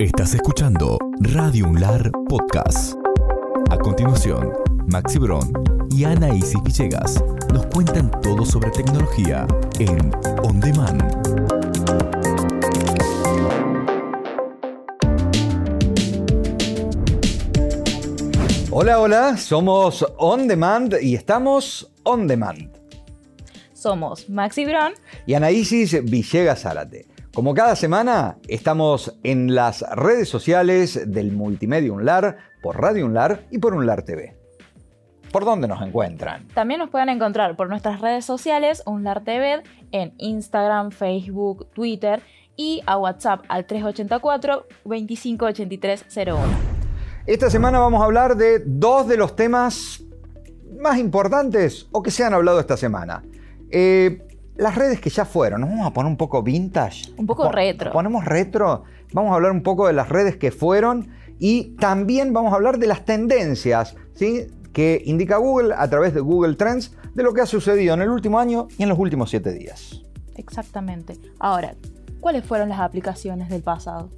Estás escuchando Radio Unlar Podcast. A continuación, Maxi Bron y Ana Isis Villegas nos cuentan todo sobre tecnología en On Demand. Hola, hola, somos On Demand y estamos On Demand. Somos Maxi Bron Y Anaísis Villegas Zárate. Como cada semana, estamos en las redes sociales del Multimedia Unlar, por Radio Unlar y por Unlar TV. ¿Por dónde nos encuentran? También nos pueden encontrar por nuestras redes sociales, Unlar TV, en Instagram, Facebook, Twitter y a WhatsApp al 384 258301. Esta semana vamos a hablar de dos de los temas más importantes o que se han hablado esta semana. Eh, las redes que ya fueron, nos vamos a poner un poco vintage. Un poco Po- retro. Ponemos retro, vamos a hablar un poco de las redes que fueron y también vamos a hablar de las tendencias ¿sí? que indica Google a través de Google Trends de lo que ha sucedido en el último año y en los últimos siete días. Exactamente. Ahora, ¿cuáles fueron las aplicaciones del pasado?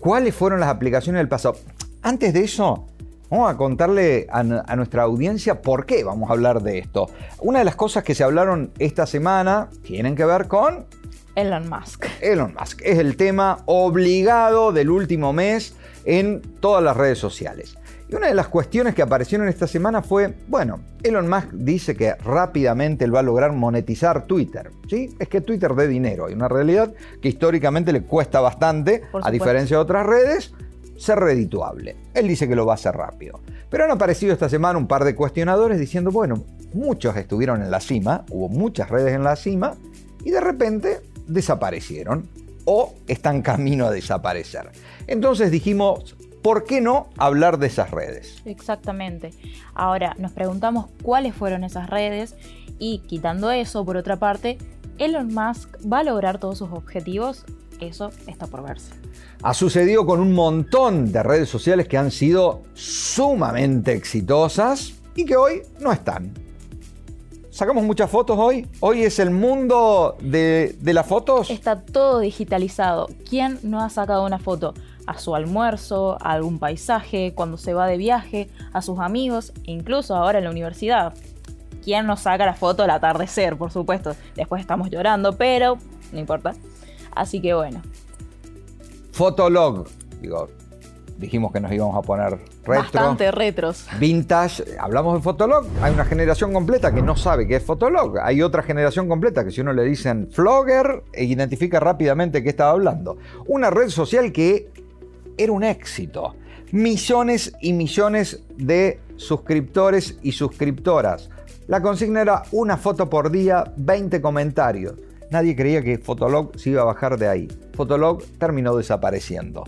¿Cuáles fueron las aplicaciones del pasado? Antes de eso, vamos a contarle a, nuestra audiencia por qué vamos a hablar de esto. Una de las cosas que se hablaron esta semana tienen que ver con Elon Musk. Elon Musk. Es el tema obligado del último mes en todas las redes sociales. Y una de las cuestiones que aparecieron esta semana fue, bueno, Elon Musk dice que rápidamente él va a lograr monetizar Twitter. ¿sí? Es que Twitter dé dinero. Hay una realidad que históricamente le cuesta bastante, a diferencia de otras redes, ser redituable. Él dice que lo va a hacer rápido. Pero han aparecido esta semana un par de cuestionadores diciendo, bueno, muchos estuvieron en la cima, hubo muchas redes en la cima, y de repente desaparecieron o están camino a desaparecer. Entonces dijimos, ¿por qué no hablar de esas redes? Exactamente. Ahora, nos preguntamos cuáles fueron esas redes y quitando eso, por otra parte, ¿Elon Musk va a lograr todos sus objetivos? Eso está por verse. Ha sucedido con un montón de redes sociales que han sido sumamente exitosas y que hoy no están. Sacamos muchas fotos hoy. Hoy es el mundo de, de las fotos. Está todo digitalizado. ¿Quién no ha sacado una foto? A su almuerzo, a algún paisaje, cuando se va de viaje, a sus amigos, incluso ahora en la universidad. ¿Quién no saca la foto al atardecer, por supuesto? Después estamos llorando, pero no importa. Así que bueno, Fotolog. Digo, dijimos que nos íbamos a poner retro. bastante retros. Vintage, hablamos de Fotolog, hay una generación completa que no sabe qué es Fotolog, hay otra generación completa que si uno le dicen Flogger, e identifica rápidamente qué estaba hablando. Una red social que era un éxito. Millones y millones de suscriptores y suscriptoras. La consigna era una foto por día, 20 comentarios. Nadie creía que Fotolog se iba a bajar de ahí. Fotolog terminó desapareciendo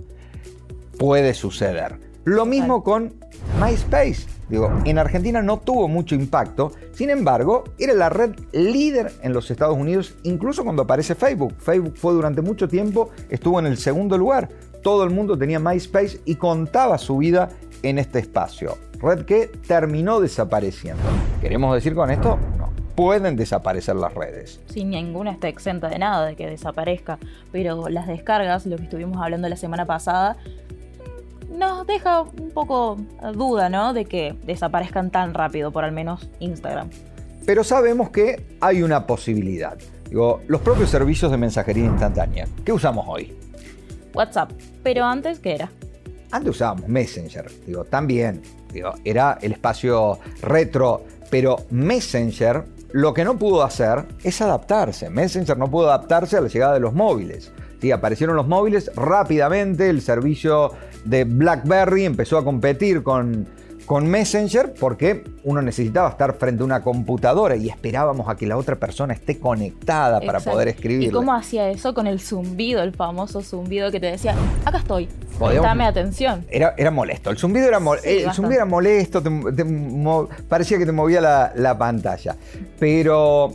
puede suceder. Lo mismo con MySpace. Digo, en Argentina no tuvo mucho impacto, sin embargo, era la red líder en los Estados Unidos, incluso cuando aparece Facebook. Facebook fue durante mucho tiempo, estuvo en el segundo lugar. Todo el mundo tenía MySpace y contaba su vida en este espacio. Red que terminó desapareciendo. ¿Queremos decir con esto? No. Pueden desaparecer las redes. Sin ninguna está exenta de nada, de que desaparezca. Pero las descargas, lo que estuvimos hablando la semana pasada, nos deja un poco duda, ¿no? De que desaparezcan tan rápido, por al menos Instagram. pero sabemos que hay una posibilidad. Digo, los propios servicios de mensajería instantánea. ¿Qué usamos hoy? WhatsApp. Pero antes, ¿qué era? Antes usábamos Messenger, digo, también, digo, era el espacio retro, pero Messenger lo que no pudo hacer es adaptarse. Messenger no pudo adaptarse a la llegada de los móviles. Sí, aparecieron los móviles rápidamente, el servicio de BlackBerry empezó a competir con, con Messenger porque uno necesitaba estar frente a una computadora y esperábamos a que la otra persona esté conectada para Exacto. poder escribir. ¿Y cómo hacía eso con el zumbido, el famoso zumbido que te decía, acá estoy, dame atención? Era, era molesto. El zumbido era, mol- Sí, el zumbido era molesto, te- te mo- parecía que te movía la, la pantalla. Pero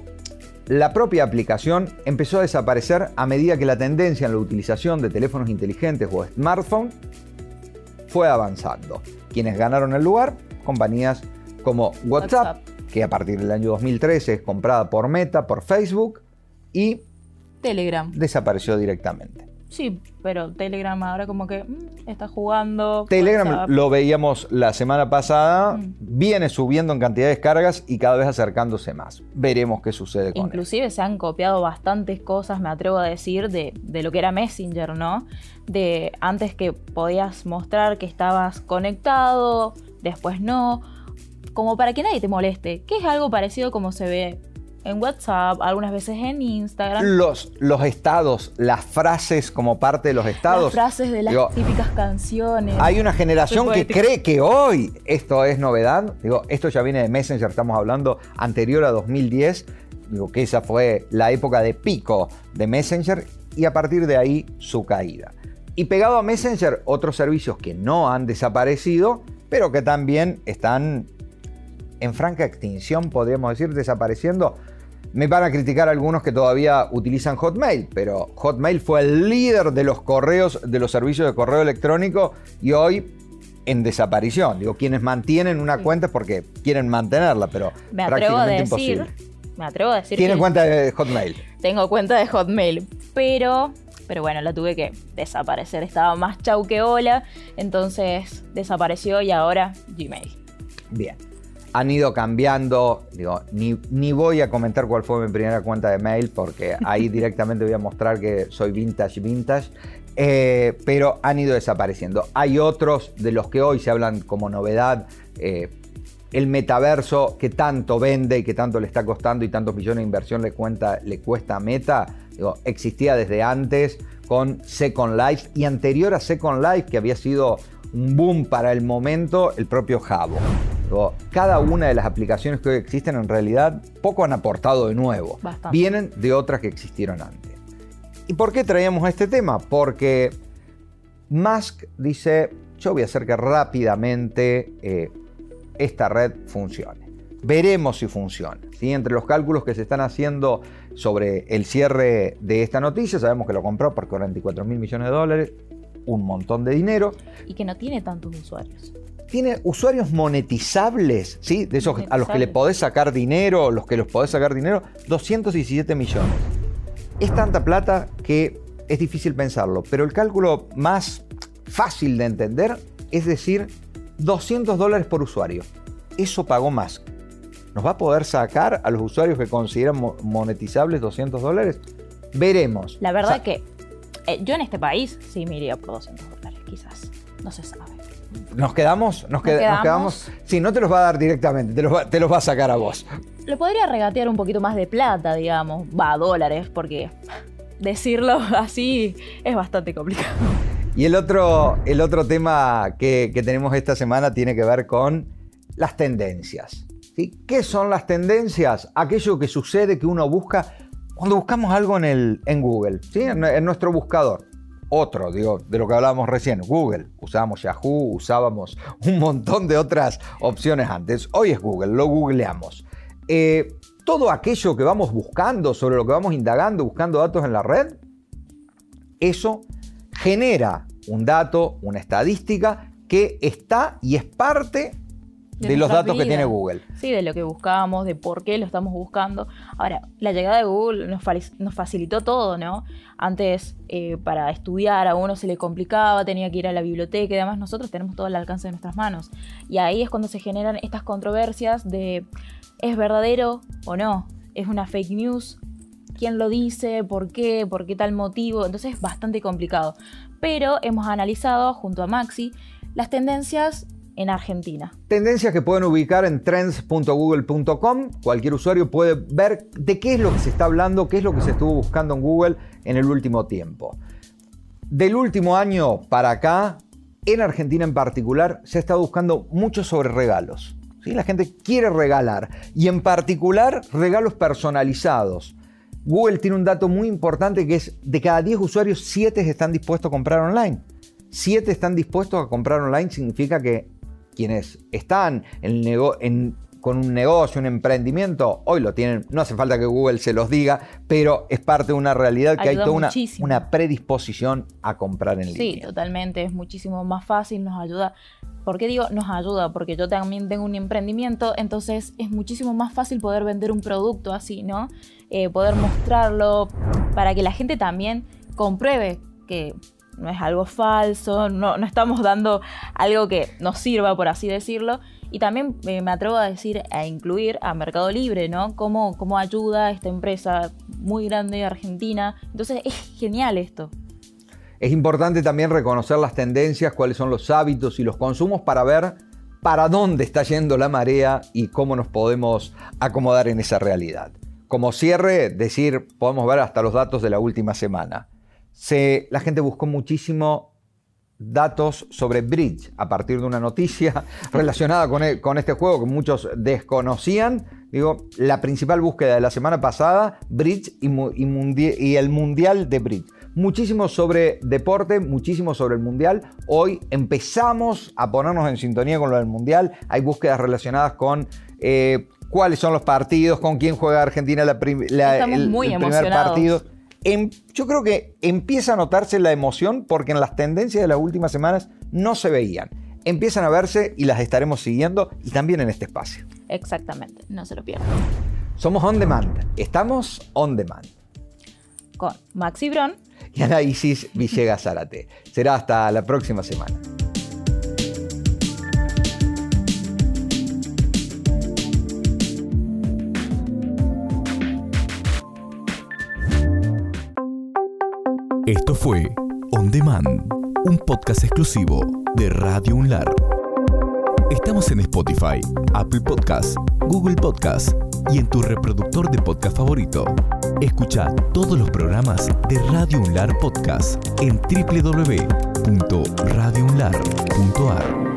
la propia aplicación empezó a desaparecer a medida que la tendencia en la utilización de teléfonos inteligentes o smartphones fue avanzando. Quienes ganaron el lugar, compañías como WhatsApp, WhatsApp. que a partir del año 2013 es comprada por Meta, por Facebook, y Telegram. desapareció directamente. Sí, pero Telegram ahora como que mm, está jugando. Telegram WhatsApp. lo veíamos la semana pasada, Mm. viene subiendo en cantidad de descargas y cada vez acercándose más. Veremos qué sucede con él. Inclusive se han copiado bastantes cosas, me atrevo a decir, de, de lo que era Messenger, ¿no? De antes que podías mostrar que estabas conectado, después no, como para que nadie te moleste, que es algo parecido como se ve en WhatsApp, algunas veces en Instagram. Los, los estados, las frases como parte de los estados. Las frases de las Digo, típicas canciones. Hay una generación que cree que hoy esto es novedad. Digo, esto ya viene de Messenger, estamos hablando anterior a 2010. Digo, que esa fue la época de pico de Messenger y a partir de ahí su caída. Y pegado a Messenger, otros servicios que no han desaparecido, pero que también están en franca extinción, podríamos decir, desapareciendo. Me van a criticar algunos que todavía utilizan Hotmail, pero Hotmail fue el líder de los correos, de los servicios de correo electrónico y hoy en desaparición. Digo, quienes mantienen una cuenta es porque quieren mantenerla, pero me atrevo a decir, imposible. me atrevo a decir Tienen que cuenta de Hotmail. tengo cuenta de Hotmail, pero pero bueno, la tuve que desaparecer, estaba más chau que hola, entonces desapareció y ahora Gmail. Bien. Han ido cambiando, digo, ni, ni voy a comentar cuál fue mi primera cuenta de mail porque ahí directamente voy a mostrar que soy vintage, vintage, eh, pero han ido desapareciendo. Hay otros de los que hoy se hablan como novedad, eh, el metaverso que tanto vende y que tanto le está costando y tantos millones de inversión le, cuenta, le cuesta a Meta, digo, existía desde antes con Second Life y anterior a Second Life que había sido un boom para el momento, el propio Jabo. Cada una de las aplicaciones que hoy existen en realidad poco han aportado de nuevo. Bastante. Vienen de otras que existieron antes. ¿Y por qué traíamos este tema? Porque Musk dice, yo voy a hacer que rápidamente eh, esta red funcione. Veremos si funciona. ¿sí? Entre los cálculos que se están haciendo sobre el cierre de esta noticia, sabemos que lo compró por 44 mil millones de dólares, un montón de dinero. Y que no tiene tantos usuarios. Tiene usuarios monetizables, ¿sí? De esos a los que le podés sacar dinero, los que los podés sacar dinero, 217 millones. Es tanta plata que es difícil pensarlo, pero el cálculo más fácil de entender es decir 200 dólares por usuario. Eso pagó Musk. ¿Nos va a poder sacar a los usuarios que consideran mo- monetizables 200 dólares? Veremos. La verdad O sea, que eh, yo en este país sí me iría por 200 dólares, quizás. No se sabe. ¿Nos quedamos? ¿Nos, qued- nos quedamos. quedamos? Sí, no te los va a dar directamente, te los va, te los va a sacar a vos. Lo podría regatear un poquito más de plata, digamos. Va, dólares, porque decirlo así es bastante complicado. Y el otro, el otro tema que, que tenemos esta semana tiene que ver con las tendencias. ¿sí? ¿Qué son las tendencias? Aquello que sucede que uno busca cuando buscamos algo en, el, en Google, ¿sí? en, nuestro buscador. Otro, digo, de lo que hablábamos recién, Google. Usábamos Yahoo, usábamos un montón de otras opciones antes. Hoy es Google, lo googleamos. Eh, todo aquello que vamos buscando, sobre lo que vamos indagando, buscando datos en la red, eso genera un dato, una estadística que está y es parte de, los datos que tiene. Google. Sí, de lo que buscamos, de por qué lo estamos buscando. Ahora, la llegada de Google nos, nos facilitó todo, ¿no? Antes, eh, para estudiar a uno se le complicaba, tenía que ir a la biblioteca y demás. Nosotros tenemos todo al alcance de nuestras manos. Y ahí es cuando se generan estas controversias de ¿es verdadero o no? ¿Es una fake news? ¿Quién lo dice? ¿Por qué? ¿Por qué tal motivo? Entonces es bastante complicado. Pero hemos analizado junto a Maxi las tendencias en Argentina. Tendencias que pueden ubicar en trends.google.com. Cualquier usuario puede ver de qué es lo que se está hablando, qué es lo que se estuvo buscando en Google en el último tiempo. Del último año para acá, en Argentina en particular, se ha estado buscando mucho sobre regalos. ¿sí? La gente quiere regalar y en particular regalos personalizados. Google tiene un dato muy importante que es de cada 10 usuarios, 7 están dispuestos a comprar online. 7 están dispuestos a comprar online significa que quienes están en en- con un negocio, un emprendimiento, hoy lo tienen, no hace falta que Google se los diga, pero es parte de una realidad que hay toda una, predisposición a comprar en Sí, línea. totalmente, es muchísimo más fácil, nos ayuda. ¿Por qué digo nos ayuda? Porque yo también tengo un emprendimiento, entonces es muchísimo más fácil poder vender un producto así, ¿no? Eh, poder mostrarlo para que la gente también compruebe que no es algo falso, no, no estamos dando algo que nos sirva, por así decirlo. Y también eh, me atrevo a decir, a incluir a Mercado Libre, ¿no? Cómo, cómo ayuda esta empresa muy grande de Argentina. Entonces es genial esto. Es importante también reconocer las tendencias, cuáles son los hábitos y los consumos para ver para dónde está yendo la marea y cómo nos podemos acomodar en esa realidad. Como cierre, decir, podemos ver hasta los datos de la última semana. Se, la gente buscó muchísimo datos sobre Bridge a partir de una noticia relacionada con, e, con, este juego que muchos desconocían. Digo, la principal búsqueda de la semana pasada, Bridge y, y, y el Mundial de Bridge. Muchísimo sobre deporte, muchísimo sobre el Mundial. Hoy empezamos a ponernos en sintonía con lo del Mundial. Hay búsquedas relacionadas con eh, cuáles son los partidos, con quién juega Argentina la, la el, muy el primer partido. Em, yo creo que empieza a notarse la emoción porque en las tendencias de las últimas semanas no se veían. Empiezan a verse y las estaremos siguiendo y también en este espacio. Exactamente, no se lo pierdan. Somos On Demand, estamos On Demand. Con Maxi Bron y Análisis Villegas Zárate. Será hasta la próxima semana. Esto fue On Demand, un podcast exclusivo de Radio Unlar. Estamos en Spotify, Apple Podcasts, Google Podcasts y en tu reproductor de podcast favorito. Escucha todos los programas de Radio Unlar Podcast en www.radiounlar.ar.